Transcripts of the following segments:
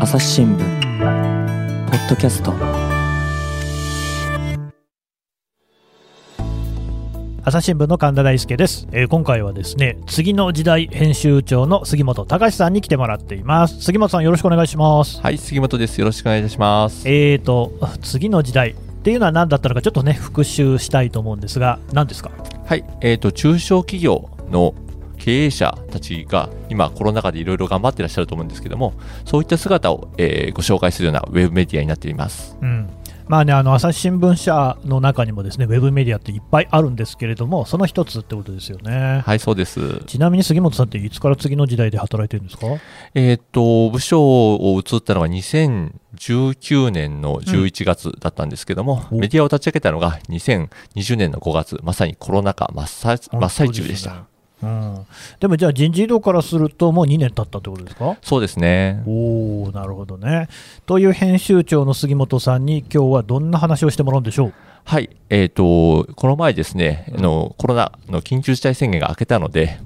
朝日新聞ポッドキャスト。朝日新聞の神田大輔です、えー今回はですね次の時代編集長の杉本隆さんに来てもらっています。杉本さんよろしくお願いします。はい、杉本です。よろしくお願いいたします。えーと次の時代っていうのは何だったのかちょっとね復習したいと思うんですが何ですか？はい、えっ、と、中小企業の経営者たちが今コロナ禍でいろいろ頑張ってらっしゃると思うんですけども、そういった姿を、えーご紹介するようなウェブメディアになっています。うんまあね、あの朝日新聞社の中にもですねウェブメディアっていっぱいあるんですけれどもその一つってことですよね、はい、そうです。ちなみに杉本さんっていつから次の時代で働いてるんですか？えっ、と、部署を移ったのが2019年の11月だったんですけども、うんおメディアを立ち上げたのが2020年の5月、まさにコロナ禍真っ最中でした。うん、でもじゃあ人事異動からするともう2年経ったってことですか？そうですね。おおなるほどね。という編集長の杉本さんに今日はどんな話をしてもらうんでしょう？はい、えっ、と、この前ですね、あの、コロナの緊急事態宣言が明けたので、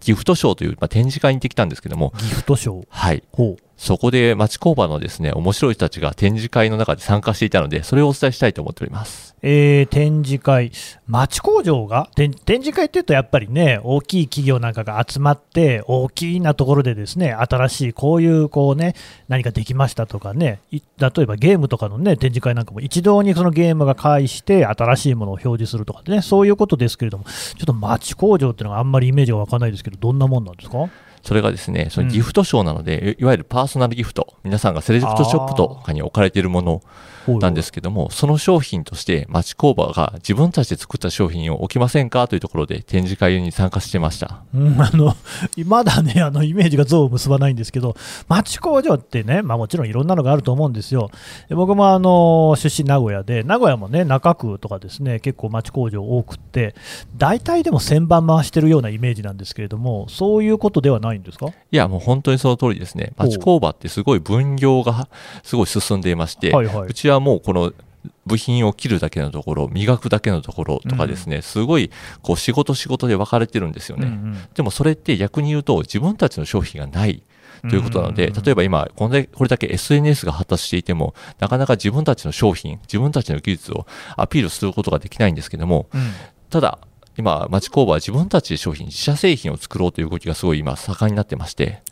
ギフトショーという、まあ、展示会に行ってきたんですけども、ギフトショー。はい、ほうそこで町工場のですね、面白い人たちが展示会の中で参加していたので、それをお伝えしたいと思っております。えー展示会、町工場が？展示会っていうと、やっぱりね、大きい企業なんかが集まって、大きなところでですね、新しいこういうこうね、何かできましたとかね、例えばゲームとかのね、展示会なんかも一堂にそのゲームが介して、新しいものを表示するとかね、そういうことですけれども、ちょっと町工場っていうのがあんまりイメージが湧かないですけど、どんなもんなんですか？それがですね、そのギフトショーなので、いいわゆるパーソナルギフト、皆さんがセレクトショップとかに置かれているものなんですけども、その商品として町工場が自分たちで作った商品を置きませんかというところで展示会に参加してました。うん、あのまだね、あのイメージが像を結ばないんですけど、町工場ってね、まあ、もちろんいろんなのがあると思うんですよ。で僕もあの出身名古屋で、名古屋もね、中区とかですね、結構町工場多くって、大体でも1000番回してるようなイメージなんですけれども、そういうことではないんですか？いや、もう本当にその通りですね。町工場ってすごい分業がすごい進んでいまして、はいはい。うちはもうこの部品を切るだけのところ、磨くだけのところとかですね、すごいこう仕事仕事で分かれてるんですよね。うんうん。でもそれって逆に言うと自分たちの商品がないということなので、うんうんうん例えば今これだけ、これだけ SNS が発達していても、なかなか自分たちの商品、自分たちの技術をアピールすることができないんですけども、うん。ただ、今、町工場は自分たちで商品、自社製品を作ろうという動きがすごい今盛んになってまして、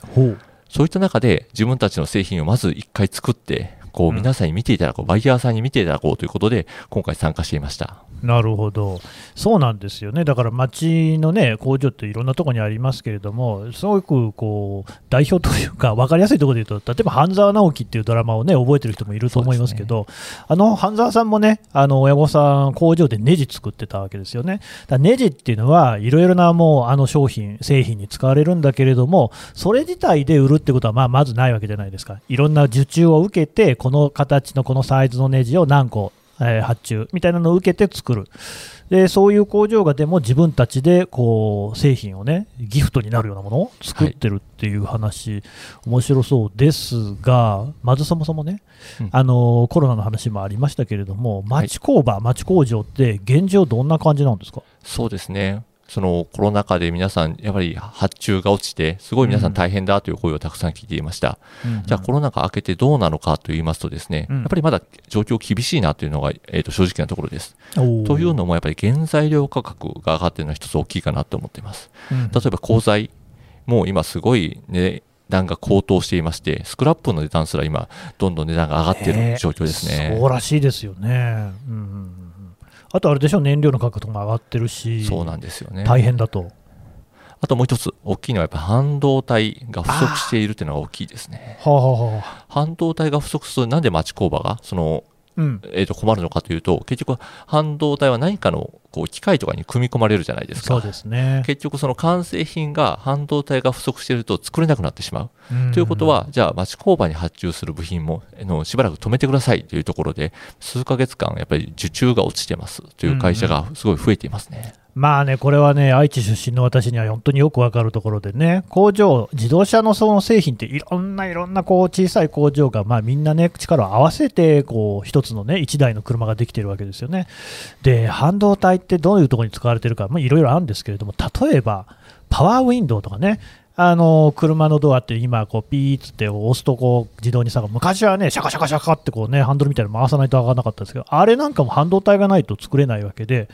そういった中で自分たちの製品をまず一回作って、こううん皆さんに見ていただこう、バイヤーさんに見ていただこうということで、今回参加していました。なるほど、そうなんですよね、だから町のね工場っていろんなところにありますけれども、すごくこう代表というか、分かりやすいところで言うと、例えば半沢直樹っていうドラマをね覚えてる人もいると思いますけど、あの半沢さんもね、あの親御さん、工場でネジ作ってたわけですよね。だネジっていうのは、いろいろなもうあの商品、製品に使われるんだけれども、それ自体で売るってことはまあまずないわけじゃないですか。いろんな受注を受けて、この形のこのサイズのネジを何個えー発注みたいなのを受けて作る。でそういう工場がでも自分たちでこう製品をねギフトになるようなものを作ってるっていう話、面白そうですがまずそもそもね、うんあのコロナの話もありましたけれども町工場、町工場って現状どんな感じなんですか？そうですね。そのコロナ禍で皆さん、やっぱり発注が落ちて、すごい皆さん大変だという声をたくさん聞いていました。じゃあコロナ禍明けてどうなのかと言いますとですね、うんやっぱりまだ状況厳しいなというのが、えー、と正直なところです。というの、のもやっぱり原材料価格が上がっているのは一つ大きいかなと思っています。うん例えば鋼材も今すごい値段が高騰していまして、スクラップの値段すら今どんどん値段が上がっている状況ですね。そうらしいですよね、うんうんうんうんあとあれでしょ燃料の価格も上がってるしそうなんですよね。大変だと。あともう一つ大きいのはやっぱ半導体が不足しているというのが大きいですね。はあはあはあ半導体が不足するとなんで町工場がその、うんえー、と困るのかというと結局半導体は何かのこう機械とかに組み込まれるじゃないですか。そうですね。結局その完成品が半導体が不足していると作れなくなってしまう。うんということは、じゃあ町工場に発注する部品もあのしばらく止めてくださいというところで、数ヶ月間やっぱり受注が落ちてますという会社がすごい増えていますね。まあね、これはね、愛知出身の私には本当によくわかるところでね、工場、自動車のその製品っていろんないろんなこう小さい工場が、まあみんなね、力を合わせて、こう、一つのね、一台の車ができてるわけですよね。で、半導体ってどういうところに使われてるか、まあいろいろあるんですけれども、例えば、パワーウィンドウとかね、あの車のドアって今こうピーっつって押すとこう自動にさ昔はねシャカシャカシャカってこうねハンドルみたいなの回さないと上がらなかったんですけどあれなんかも半導体がないと作れないわけで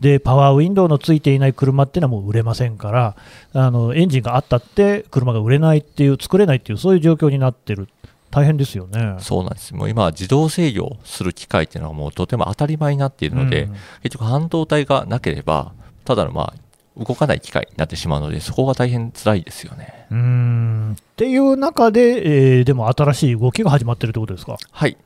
でパワーウィンドウのついていない車っていうのはもう売れませんからあのエンジンがあったって車が売れないっていう作れないっていうそういう状況になってる。大変ですよね。そうなんです。もう今、自動制御する機械っていうのはもうとても当たり前になっているので、うん、結局、半導体がなければ、ただのまあ動かない機械になってしまうので、そこが大変辛いですよね。うんっていう中で、えー、でも新しい動きが始まってるってことですか？はい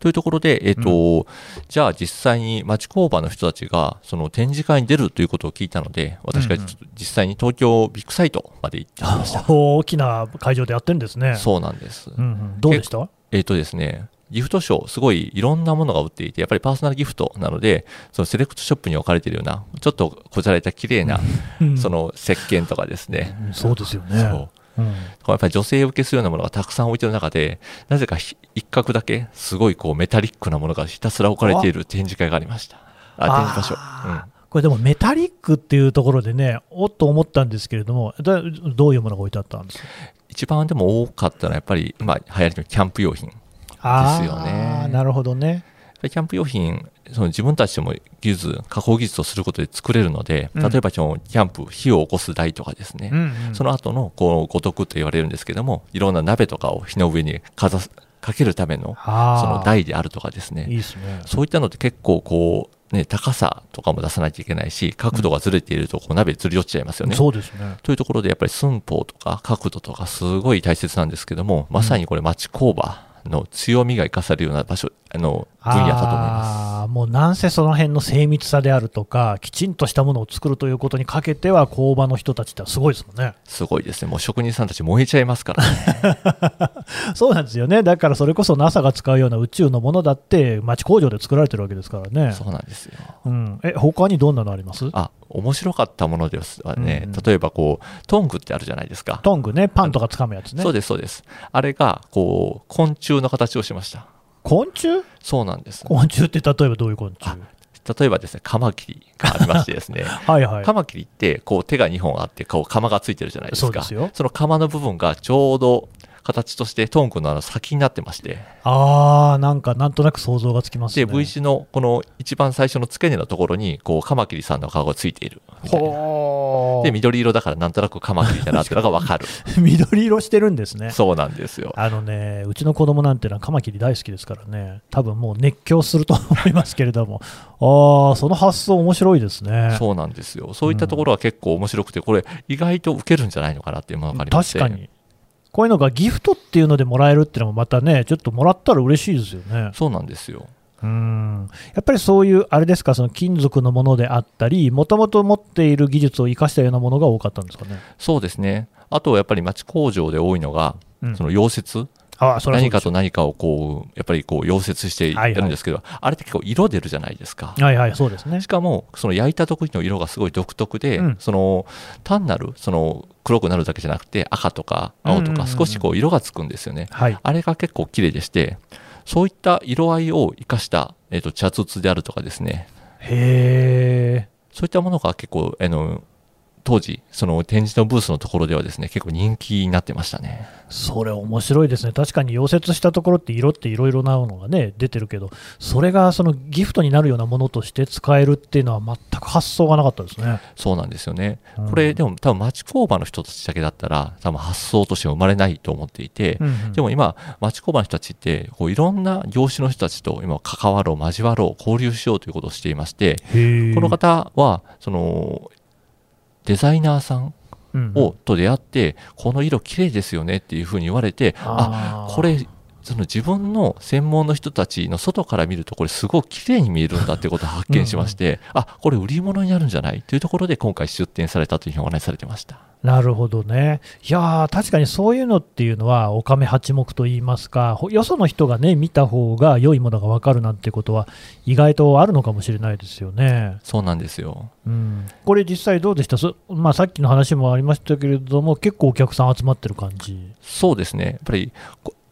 というところで、えっ、ー、と、うん、じゃあ実際に町工場の人たちが、その展示会に出るということを聞いたので、私が実際に東京ビッグサイトまで行ってきました。大きな会場でやってるんですね。そうなんです。うんうん、どうでした？えっ、ー、とですね、ギフトショー、すごいいろんなものが売っていて、やっぱりパーソナルギフトなので、そのセレクトショップに置かれているような、ちょっとこじゃれた綺麗な、その石鹸とかですね。そうですよね。うん、やっぱり女性受けするようなものがたくさん置いてる中で、なぜか一角だけすごいこうメタリックなものがひたすら置かれている展示会がありました。あ展示場所。うんこれでもメタリックっていうところでね、おっと思ったんですけれども、どういうものが置いてあったんですか？一番でも多かったのは、やっぱり今、流行りのキャンプ用品ですよね。なるほどね。キャンプ用品、その自分たちでも技術、加工技術をすることで作れるので、例えばそのキャンプ、火を起こす台とかですね、うんうん、その後のこう五徳と言われるんですけども、いろんな鍋とかを火の上にかざすかけるためのその台であるとかですね、ねそういったのって結構こう、ね、高さとかも出さないといけないし、角度がずれているとこう鍋ずり落ちちゃいますよね。そうですね。というところでやっぱり寸法とか角度とかすごい大切なんですけども、まさにこれ町工場の強みが生かされるような場所、あの、分野だと思います。もうなんせその辺の精密さであるとか、きちんとしたものを作るということにかけては、工場の人たちってすごいですもんね。すごいですね。もう職人さんたち燃えちゃいますからね。そうなんですよね。だからそれこそ NASA が使うような宇宙のものだって、町工場で作られてるわけですからね。そうなんですよ。うん。え、他にどんなのあります？あ、面白かったものですはね、うん例えばこう、トングってあるじゃないですか。トングね、パンとか掴むやつね。そうです、そうです。あれが、こう、昆虫の形をしました。昆虫？そうなんです。昆虫って例えばどういう昆虫？例えばですね、カマキリがありましてですね、はいはい、カマキリってこう手が2本あってこう釜がついてるじゃないですか。そその釜の部分がちょうど形としてトンクのあの先になってまして。ああなんかなんとなく想像がつきますね。で V 字のこの一番最初の付け根のところにこうカマキリさんの顔がついている。みたいな。で緑色だからなんとなくカマキリだなっていうのが分かる。緑色してるんですね。そうなんですよ。あのねうちの子供なんてのはカマキリ大好きですからね。多分もう熱狂すると思いますけれども。ああその発想面白いですね。そうなんですよ。そういったところは結構面白くてこれ意外と受けるんじゃないのかなっていうものがありまして。確かにこういうのがギフトっていうのでもらえるっていうのもまたね、ちょっともらったら嬉しいですよね。そうなんですよ。うんやっぱりそういう、あれですか、その金属のものであったり、もともと持っている技術を生かしたようなものが多かったんですかね。そうですね。あとやっぱり町工場で多いのが、うん、その溶接。あそ何かと何かをこうやっぱりこう溶接してやるんですけど、はいはい、あれって結構色出るじゃないですか。はいはいそうですね。しかもその焼いた時の色がすごい独特で、うん、その単なるその黒くなるだけじゃなくて赤とか青とか少しこう色がつくんですよね。はい、あれが結構綺麗でして、そういった色合いを生かした、えーと、茶筒であるとかですね。へそういったものが結構あの当時、その展示のブースのところではですね、結構人気になってましたね。それ面白いですね。確かに溶接したところって色っていろいろなのがね、出てるけど、それがそのギフトになるようなものとして使えるっていうのは全く発想がなかったですね。そうなんですよね。うん、これ、でも多分町工場の人たちだけだったら、多分発想として生まれないと思っていて、うんうん、でも今、町工場の人たちって、こういろんな業種の人たちと今関わろう、交わろう、交流しようということをしていまして、この方は、その、デザイナーさんを、と出会って、この色綺麗ですよねっていうふうに言われて、あこれその自分の専門の人たちの外から見るとこれすごく綺麗に見えるんだってことを発見しましてうん、あこれ売り物になるんじゃない？というところで今回出展されたというふうにお話しされてました。なるほどね。いや確かにそういうのっていうのは、おかめ八目といいますか、よその人がね、見た方が良いものが分かるなんてことは、意外とあるのかもしれないですよね。そうなんですよ。うん、これ、実際どうでした？まあ、さっきの話もありましたけれども、結構お客さん集まってる感じそうですね。やっぱり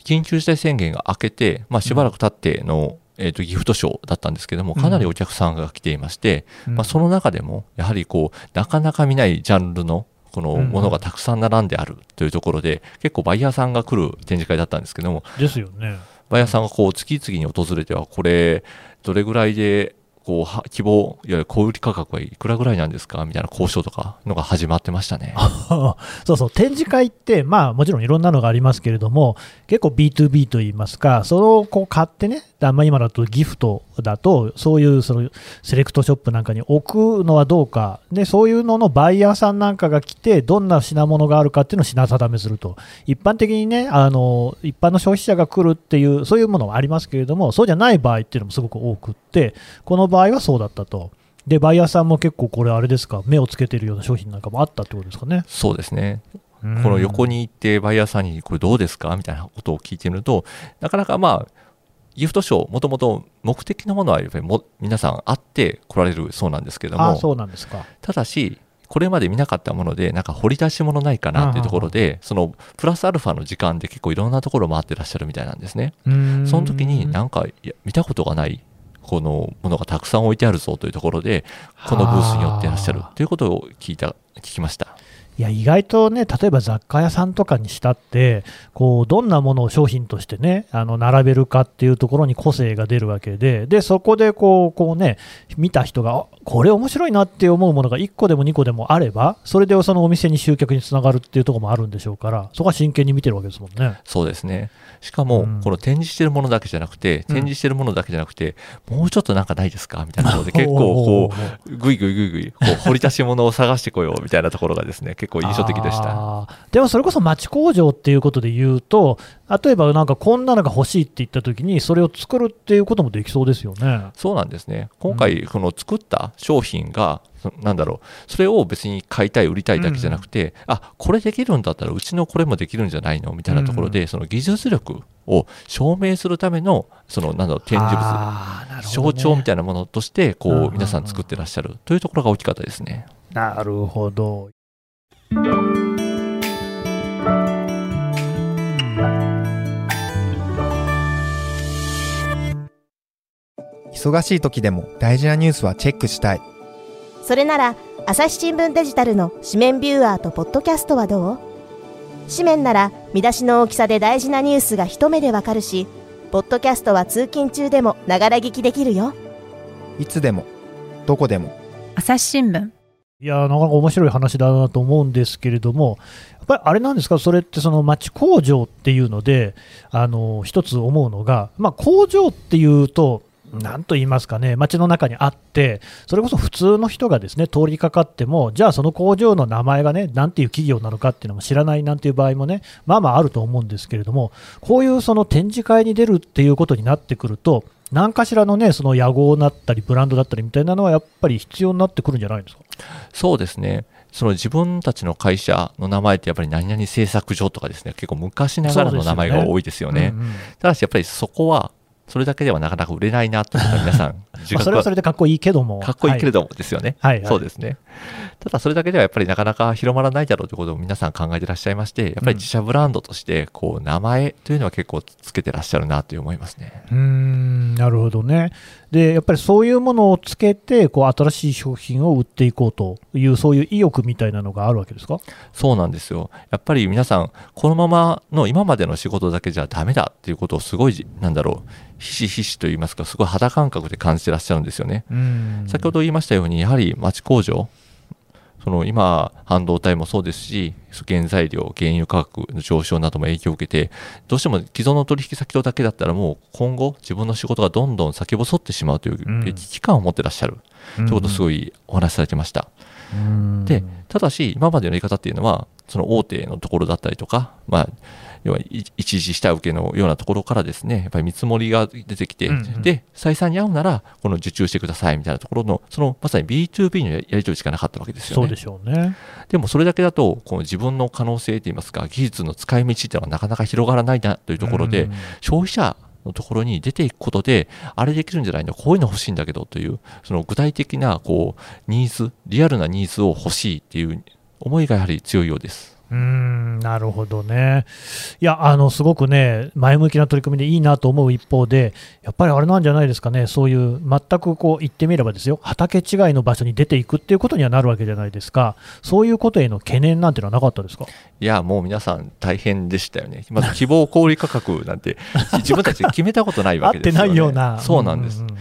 緊急事態宣言が明けて、まあ、しばらく経っての、うん、えーと、ギフトショーだったんですけども、かなりお客さんが来ていまして、うん、まあ、その中でも、やはりこうなかなか見ないジャンルのこのものがたくさん並んであるというところで、結構バイヤーさんが来る展示会だったんですけども、ですよね。バイヤーさんがこう次々に訪れては、これ、どれぐらいでこう希望、いわゆる小売価格はいくらぐらいなんですか？みたいな交渉とかのが始まってましたね。そうそう、展示会って、まあ、もちろんいろんなのがありますけれども、結構 B2B といいますか、それをこう買ってね、まあ、今だとギフトだと、そういうそのセレクトショップなんかに置くのはどうか、でそういうののバイヤーさんなんかが来て、どんな品物があるかっていうのを品定めすると、一般的にね、あの一般の消費者が来るっていう、そういうものはありますけれども、そうじゃない場合っていうのもすごく多くって、この場合はそうだったと。で、バイヤーさんも結構これ、あれですか、目をつけてるような商品なんかもあったってことですかね？そうですね。この横に行ってバイヤーさんにこれどうですか？みたいなことを聞いてみると、なかなかまあ、ギフトショー、もともと目的のものはやっぱりも皆さんあって来られるそうなんですけども、そうなんですかただし、これまで見なかったもので、なんか掘り出し物ないかなっていうところで、そのプラスアルファの時間で結構いろんなところ回ってらっしゃるみたいなんですね。その時になんか見たことがないこのものがたくさん置いてあるぞというところで、このブースに寄ってらっしゃるということを聞いた、聞きました。いや意外とね、例えば雑貨屋さんとかにしたって、こうどんなものを商品としてね、あの並べるかっていうところに個性が出るわけで、でそこでこうこう、ね、見た人が、これ面白いなって思うものが1個でも2個でもあれば、それでそのお店に集客につながるっていうところもあるんでしょうから、そこは真剣に見てるわけですもんね。そうですね。しかも、この展示してるものだけじゃなくて、展示してるものだけじゃなくて、もうちょっとなんかないですかみたいなところで、結構こう、ぐいぐいぐいぐい、こう掘り出し物を探してこようみたいなところがですね、結構印象的でした。でもそれこそ町工場っていうことで言うと、例えばなんかこんなのが欲しいって言ったときに、それを作るっていうこともできそうですよね。そうなんですね。今回、この作った商品が、なんだろう、それを別に買いたい、売りたいだけじゃなくて、うん、あこれできるんだったら、うちのこれもできるんじゃないの？みたいなところで、うん、その技術力を証明するための、そのなんだろう、展示物、ね、象徴みたいなものとして、こう、皆さん作ってらっしゃるというところが大きかったですね。なるほど。忙しい時でも大事なニュースはチェックしたい。それなら、朝日新聞デジタルの紙面ビューアーとポッドキャストはどう？紙面なら見出しの大きさで大事なニュースが一目でわかるし、ポッドキャストは通勤中でもながら聞きできるよ。いつでも、どこでも。朝日新聞。いやなかなか面白い話だなと思うんですけれども、やっぱりあれなんですか、それってその町工場っていうので、あの一つ思うのが、まあ、工場っていうと、なんと言いますかね、街の中にあって、それこそ普通の人がですね通りかかっても、じゃあその工場の名前がね、なんていう企業なのかっていうのも知らないなんていう場合もね、まあまああると思うんですけれども、こういうその展示会に出るっていうことになってくると、何かしらのね、その屋号だったり、ブランドだったりみたいなのは、やっぱり必要になってくるんじゃないですか？そうですね。その自分たちの会社の名前ってやっぱり何々製作所とかですね、結構昔ながらの名前が多いですよね。よねうんうん、ただしやっぱりそこはそれだけではなかなか売れないなというのが皆さん まあそれはそれでかっこいいけども。かっこいいけれどもですよね。はい、そうですね。ただそれだけではやっぱりなかなか広まらないだろうということを皆さん考えてらっしゃいまして、やっぱり自社ブランドとして、こう、名前というのは結構つけてらっしゃるなと思いますね。うん、なるほどね。で、やっぱりそういうものをつけて、こう、新しい商品を売っていこうという、そういう意欲みたいなのがあるわけですか？そうなんですよ。やっぱり皆さん、このままの今までの仕事だけじゃダメだっていうことをすごい、なんだろう、ひしひしと言いますか、すごい肌感覚で感じてらっしゃるんですよね。先ほど言いましたように、やはり町工場、その今、半導体もそうですし、原材料、原油価格の上昇なども影響を受けて、どうしても既存の取引先とだけだったら、もう今後、自分の仕事がどんどん先細ってしまうという危機感を持ってらっしゃる、ということをすごいお話しされてました。で、ただし、今までの言い方っていうのは、その大手のところだったりとか、まあ、要は一時下請けのようなところからですね、やっぱり見積もりが出てきて、うんうん、で、採算に合うなら、この受注してくださいみたいなところの、そのまさに B2B のやり取りしかなかったわけですよね。そうでしょうね。でもそれだけだと、この自分の可能性といいますか、技術の使い道っていうのはなかなか広がらないなというところで、うん、消費者のところに出ていくことで、あれできるんじゃないの、こういうの欲しいんだけどという、その具体的なこうニーズ、リアルなニーズを欲しいっていう思いがやはり強いようです。うんなるほどね、いやあのすごくね、前向きな取り組みでいいなと思う一方で、やっぱりあれなんじゃないですかね、そういう全くこう言ってみればですよ、畑違いの場所に出ていくっていうことにはなるわけじゃないですか、そういうことへの懸念なんていうのはなかったですか？いや、もう皆さん大変でしたよね、まず希望小売価格なんて、自分たちで決めたことないわけですよ、ね、合ってないような、そうなんです。うんうんうん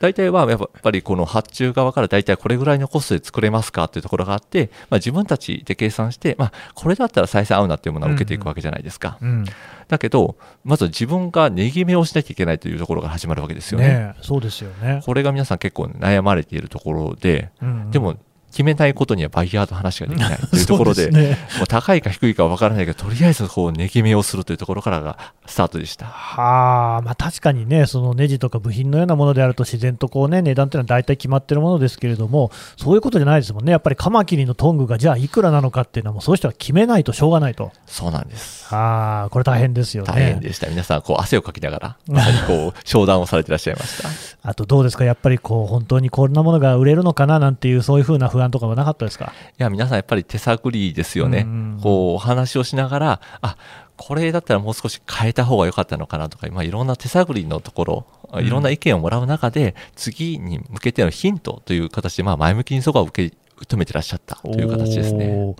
大体はやっぱりこの発注側から大体これぐらいのコストで作れますかっていうところがあって、まあ、自分たちで計算して、まあ、これだったら採算合うなっていうものを受けていくわけじゃないですか。うんだけど、まず自分が値決めをしなきゃいけないというところが始まるわけですよね。ねえそうですよね。これが皆さん結構悩まれているところで、うんうんでも決めないことにはバイヤーと話ができないというところで、そうすねもう高いか低いかは分からないけど、とりあえずこう値決めをするというところからがスタートでした。はあ、まあ、確かにね、そのネジとか部品のようなものであると、自然とこう、ね、値段っていうのは大体決まってるものですけれども、そういうことじゃないですもんね、やっぱりカマキリのトングがじゃあいくらなのかっていうのは、もうそういう人は決めないとしょうがないと、そうなんです。はあ、これ大変ですよね。大変でした。皆さん、こう汗をかきながら、まさにこう、商談をされていらっしゃいました。あとどうですか、やっぱりこう本当にこんなものが売れるのかな？なんていう、そういうふうな不安とかはなかったですか？いや、皆さんやっぱり手探りですよね。うんこう、お話をしながら、あ、これだったらもう少し変えた方が良かったのかなとか、まあ、いろんな手探りのところ、うんいろんな意見をもらう中で、次に向けてのヒントという形で、まあ、前向きにそこは受け止めてらっしゃったという形ですね。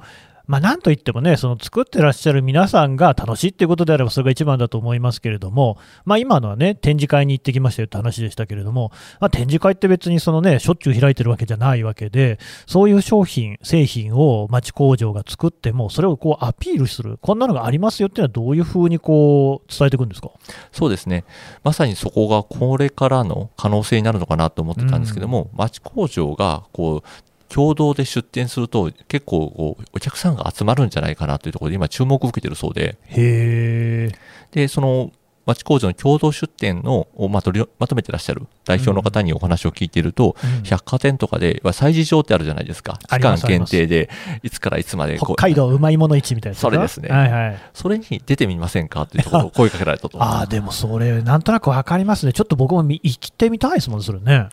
まあ、なんといってもね、その作ってらっしゃる皆さんが楽しいっていうことであれば、それが一番だと思いますけれども、まあ、今のはね、展示会に行ってきましたよって話でしたけれども、まあ、展示会って別にそのね、しょっちゅう開いてるわけじゃないわけで、そういう商品、製品を町工場が作っても、それをこうアピールする、こんなのがありますよっていうのは、どういうふうにこう伝えていくんですか？そうですね。まさにそこがこれからの可能性になるのかなと思ってたんですけども、町工場がこう共同で出店すると結構お客さんが集まるんじゃないかなというところで今注目を受けてるそうで、へー。で、その町工場の共同出店のをまとりまとめてらっしゃる代表の方にお話を聞いていると、うん百貨店とかでまあ催事場ってあるじゃないですか。期間あります限定でいつからいつまで北海道うまいもの市みたいなそれですねはいはい。それに出てみませんかというところを声かけられたと。ああ、でもそれ、なんとなくわかりますね。ちょっと僕も見行ってみたいですもん、それね。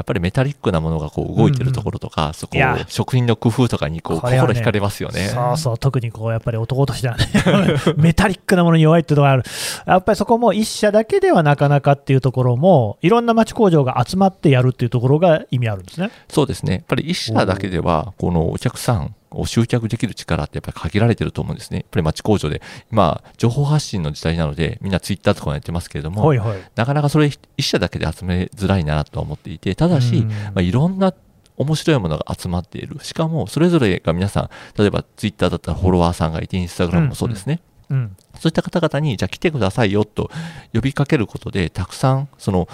やっぱりメタリックなものがこう動いてるところとか、そこいや職人の工夫とかにこう心惹かれますよね。そうそう、特にこう、やっぱり男としてはね、メタリックなものに弱いっていうのがある。やっぱりそこも一社だけではなかなかっていうところも、いろんな町工場が集まってやるっていうところが意味あるんですね。そうですね。やっぱり一社だけでは、このお客さんを集客できる力ってやっぱり限られてると思うんですね。やっぱり町工場で、今、情報発信の時代なので、みんなツイッターとかもやってますけれども、はいはい。なかなかそれ一社だけで集めづらいなとは思っていて、ただし、うんまあ、いろんな面白いものが集まっている。しかも、それぞれが皆さん、例えばツイッターだったらフォロワーさんがいて、インスタグラムもそうですね。うん。そういった方々に、じゃあ来てくださいよと呼びかけることで、たくさん、その、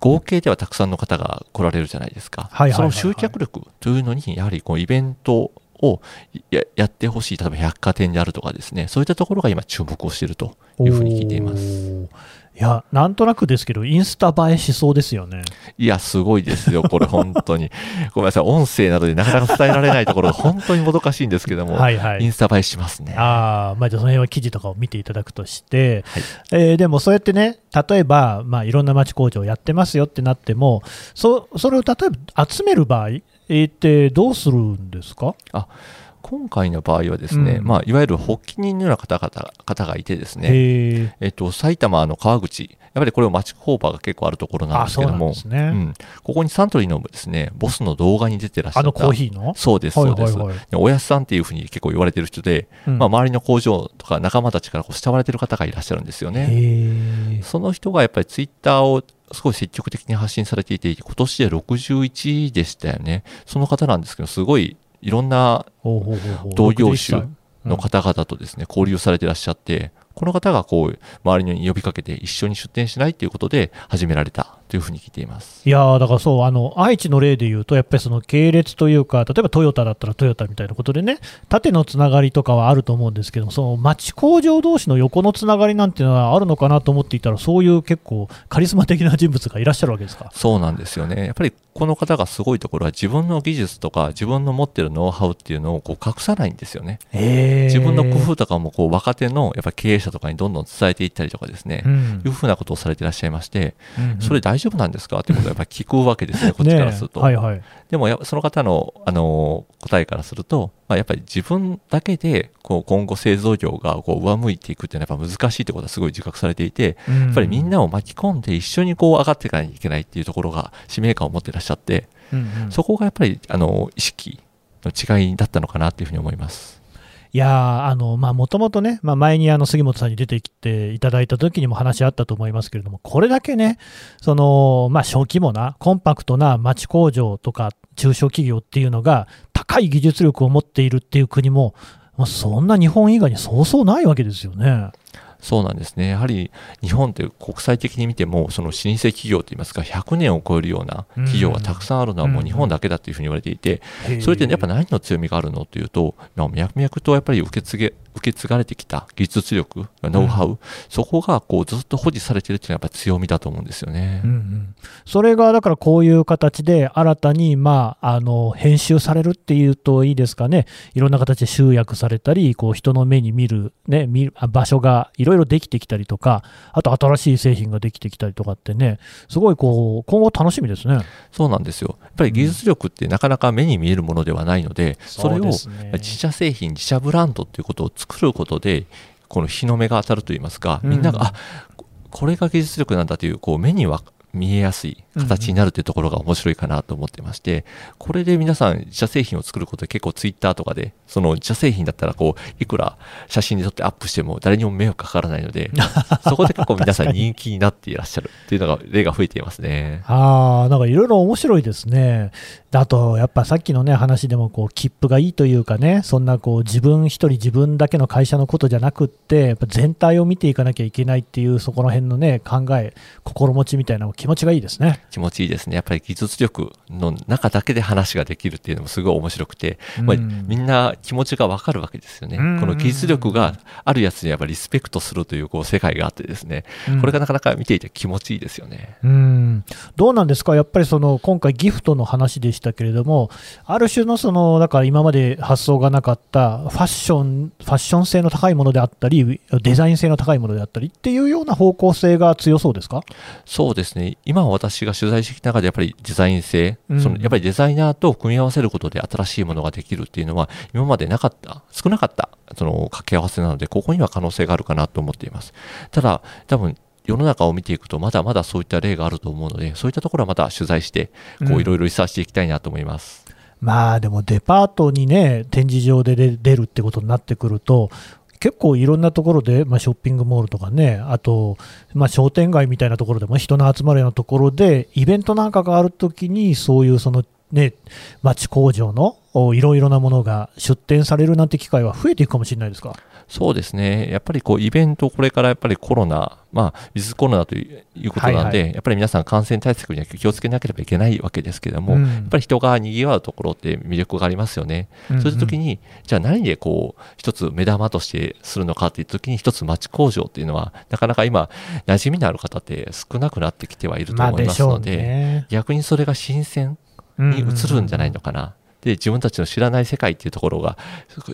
合計ではたくさんの方が来られるじゃないですか。その集客力というのに、やはりこうイベントをややってほしい、例えば百貨店であるとかですね、そういったところが今注目をしているというふうに聞いています。いや、なんとなくですけど、インスタ映えしそうですよね。いや、すごいですよ、これ 本当に。ごめんなさい、音声などでなかなか伝えられないところが本当にもどかしいんですけども、はいはいインスタ映えしますね。ああ、まあ、じゃあその辺は記事とかを見ていただくとして、はいえーでもそうやってね、例えば、まあ、いろんな町工場やってますよってなっても、そそれを例えば集める場合、えーってどうするんですか？今回の場合はですね、うんまあ、いわゆる発起人のような方々方がいてですね、へええっと、埼玉の川口、やっぱりこれは町工場が結構あるところなんあ、ですけどもね。うんここにサントリーのですね、ボスの動画に出てらっしゃった。あのコーヒーの？そうです、そうです。おやすさんっていうふうに結構言われてる人で、うんまあ、周りの工場とか仲間たちからこう慕われてる方がいらっしゃるんですよね。その人がやっぱりツイッターをすごい積極的に発信されていて、今年で61でしたよね。その方なんですけど、すごいいろんな同業61歳種の方々とですね、交流されていらっしゃって、この方がこう、周りに呼びかけて一緒に出店しないということで始められたというふうに聞いています。いやーだからそう、あの愛知の例で言うと、やっぱりその系列というか、例えばトヨタだったらトヨタみたいなことでね、縦のつながりとかはあると思うんですけども、その町工場同士の横のつながりなんていうのはあるのかなと思っていたら、そういう結構、カリスマ的な人物がいらっしゃるわけですか？そうなんですよね。やっぱりこの方がすごいところは自分の技術とか自分の持ってるノウハウっていうのをこう隠さないんですよね。自分の工夫とかもこう若手のやっぱ経営者とかにどんどん伝えていったりとかですね、うんいうふうなことをされていらっしゃいまして、うんうんそれ大大丈夫なんですか？ってことはやっぱり聞くわけですね、こっちからすると。はいはい、でもや、その方の、あの答えからすると、まあ、やっぱり自分だけでこう今後製造業がこう上向いていくっていうのはやっぱ難しいってことはすごい自覚されていて、やっぱりみんなを巻き込んで一緒にこう上がっていかなきゃいけないっていうところが使命感を持っていらっしゃって、うんうん、そこがやっぱりあの意識の違いだったのかなというふうに思います。いやあの、まあ、もともとね、まあ、前にあの杉本さんに出てきていただいた時にも話あったと思いますけれども、これだけね、その、まあ、小規模な、コンパクトな町工場とか中小企業っていうのが、高い技術力を持っているっていう国も、まあ、そんな日本以外にそうそうないわけですよね。そうなんですね。やはり日本って国際的に見ても、その老舗企業といいますか、100年を超えるような企業がたくさんあるのはもう日本だけだというふうに言われていて、それってやっぱ何の強みがあるのというと、脈々とやっぱり受け継げ受け継がれてきた技術力、ノウハウ、うん、そこがこうずっと保持されているというのはやっぱ強みだと思うんですよね。うんうん、それがだからこういう形で新たに、まあ、あの編集されるっていうといいですかね、いろんな形で集約されたり、こう人の目に見る,、ね、見る場所がいろいろできてきたりとか、あと新しい製品ができてきたりとかってね、すごいこう今後楽しみですね。そうなんですよ。やっぱり技術力ってなかなか目に見えるものではないので、うん、それを自社製品、自社ブランドっていうことを作ることでこの日の目が当たるといいますかみんなが、うん、あこれが技術力なんだというこう目には見えやすい形になるというところが面白いかなと思ってまして、これで皆さん自社製品を作ることで結構ツイッターとかでその自社製品だったらこういくら写真で撮ってアップしても誰にも迷惑かからないので そこで結構皆さん人気になっていらっしゃるっていうのが例が増えていますね。ああなんかいろいろ面白いですね。あとやっぱさっきのね話でもこう切符がいいというかねそんなこう自分一人自分だけの会社のことじゃなくってやっぱ全体を見ていかなきゃいけないっていうそこら辺のね考え心持ちみたいな気持ちがいいですね。気持ちいいですね。やっぱり技術力の中だけで話ができるっていうのもすごい面白くて、うん、まあ、みんな気持ちがわかるわけですよね。この技術力があるやつにやっぱりリスペクトするというこう世界があってですね、これがなかなか見ていて気持ちいいですよね。うん、どうなんですか？やっぱりその今回ギフトの話でしたけれども、ある種のその、だから今まで発想がなかったファッション、ファッション性の高いものであったり、デザイン性の高いものであったりっていうような方向性が強そうですか？そうですね。今私が取材してきた中でやっぱりデザイン性、うん、そのやっぱりデザイナーと組み合わせることで新しいものができるっていうのは今までなかった、少なかったその掛け合わせなので、ここには可能性があるかなと思っています。ただ、多分世の中を見ていくとまだまだそういった例があると思うのでそういったところはまた取材してこういろいろリサーチしていきたいなと思います。うんまあでもデパートにね、展示場で出るってことになってくると、結構いろんなところで、まあ、ショッピングモールとかね、あと、まあ、商店街みたいなところでも人の集まるようなところで、イベントなんかがあるときに、そういうそのね、町工場のいろいろなものが出店されるなんて機会は増えていくかもしれないですか？そうですね、やっぱりこうイベント、これからやっぱりコロナ、まあ、ウィズコロナということなんで、はいはい、やっぱり皆さん、感染対策には気をつけなければいけないわけですけれども、うん、やっぱり人がにぎわうところって魅力がありますよね。うんうん、そういう時に、じゃあ何でこう、一つ目玉としてするのかっていう時に、一つ町工場っていうのは、なかなか今、馴染みのある方って少なくなってきてはいると思いますので、まあでね、逆にそれが新鮮に移るんじゃないのかな。で自分たちの知らない世界っていうところが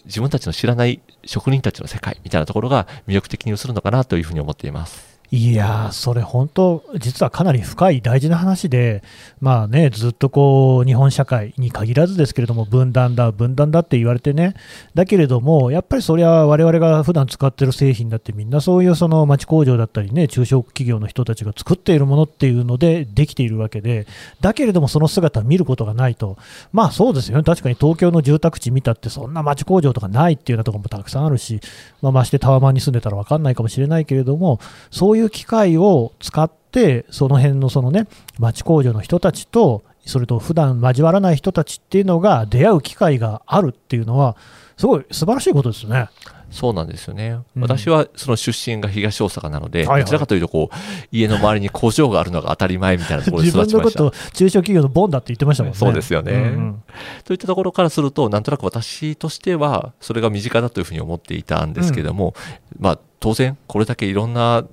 自分たちの知らない職人たちの世界みたいなところが魅力的に映るのかなというふうに思っています。いやそれ本当、実はかなり深い大事な話で、まあね、ずっとこう日本社会に限らずですけれども、分断だ、分断だって言われてね、だけれども、やっぱりそれは我々が普段使ってる製品だって、みんなそういうその町工場だったりね、中小企業の人たちが作っているものっていうのでできているわけで、だけれどもその姿を見ることがないと、まあそうですよね、確かに東京の住宅地見たって、そんな町工場とかないっていうようなところもたくさんあるし、まあ、ましてタワマンに住んでたら分かんないかもしれないけれども、そういう機会を使って、その辺のそのね、町工場の人たちと、それと普段交わらない人たちっていうのが出会う機会があるっていうのは、すごい素晴らしいことですね。そうなんですよね、うん、私はその出身が東大阪なので、はいはい、どちらかというとこう家の周りに工場があるのが当たり前みたいなところで育ちました自分のこと中小企業のボンだって言ってましたもんね。そうですよね、うんうん、といったところからするとなんとなく私としてはそれが身近だというふうに思っていたんですけども、うん、まあ、当然これだけいろんな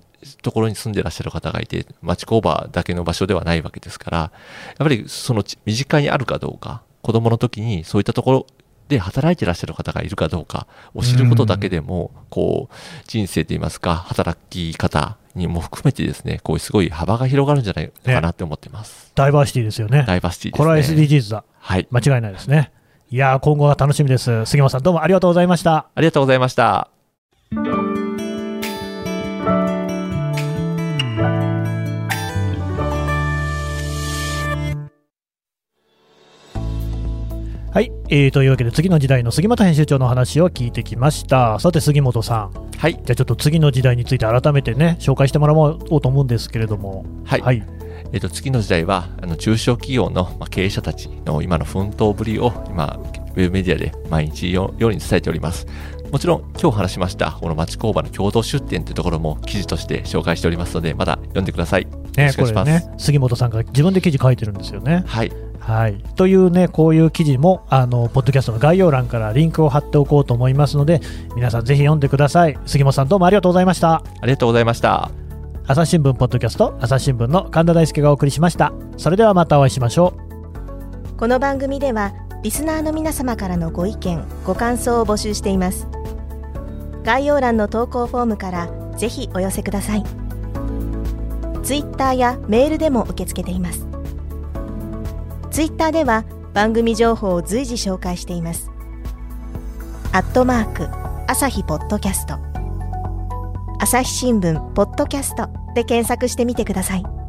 ところに住んでらっしゃる方がいて町工場だけの場所ではないわけですからやっぱりその身近にあるかどうか子供の時にそういったところで働いてらっしゃる方がいるかどうかを知ることだけでも、こう人生といいますか働き方にも含めてですね、こういうすごい幅が広がるんじゃないかなって思ってます。ダイバーシティですよね。ダイバーシティ、ね、これは SDGs だ。はい。間違いないですね。いや今後が楽しみです。杉本さん、どうもありがとうございました。ありがとうございました。えー、というわけで次の時代の杉本編集長の話を聞いてきました。さて杉本さん。はい。じゃあちょっと次の時代について改めてね紹介してもらおうと思うんですけれども。はい、はい。えー、と次の時代はあの中小企業の経営者たちの今の奮闘ぶりを今ウェブメディアで毎日ように伝えております。もちろん今日話しましたこの町工場の共同出店というところも記事として紹介しておりますのでまだ読んでください。ね、これね杉本さんが自分で記事書いてるんですよね。はいはい、というねこういう記事もあのポッドキャストの概要欄からリンクを貼っておこうと思いますので皆さんぜひ読んでください。杉本さんどうもありがとうございました。ありがとうございました。朝日新聞ポッドキャスト朝日新聞の神田大輔がお送りしました。それではまたお会いしましょう。この番組ではリスナーの皆様からのご意見ご感想を募集しています。概要欄の投稿フォームからぜひお寄せください。ツイッターやメールでも受け付けていますツイッターでは番組情報を随時紹介しています。アットマーク朝日ポッドキャスト朝日新聞ポッドキャストで検索してみてください。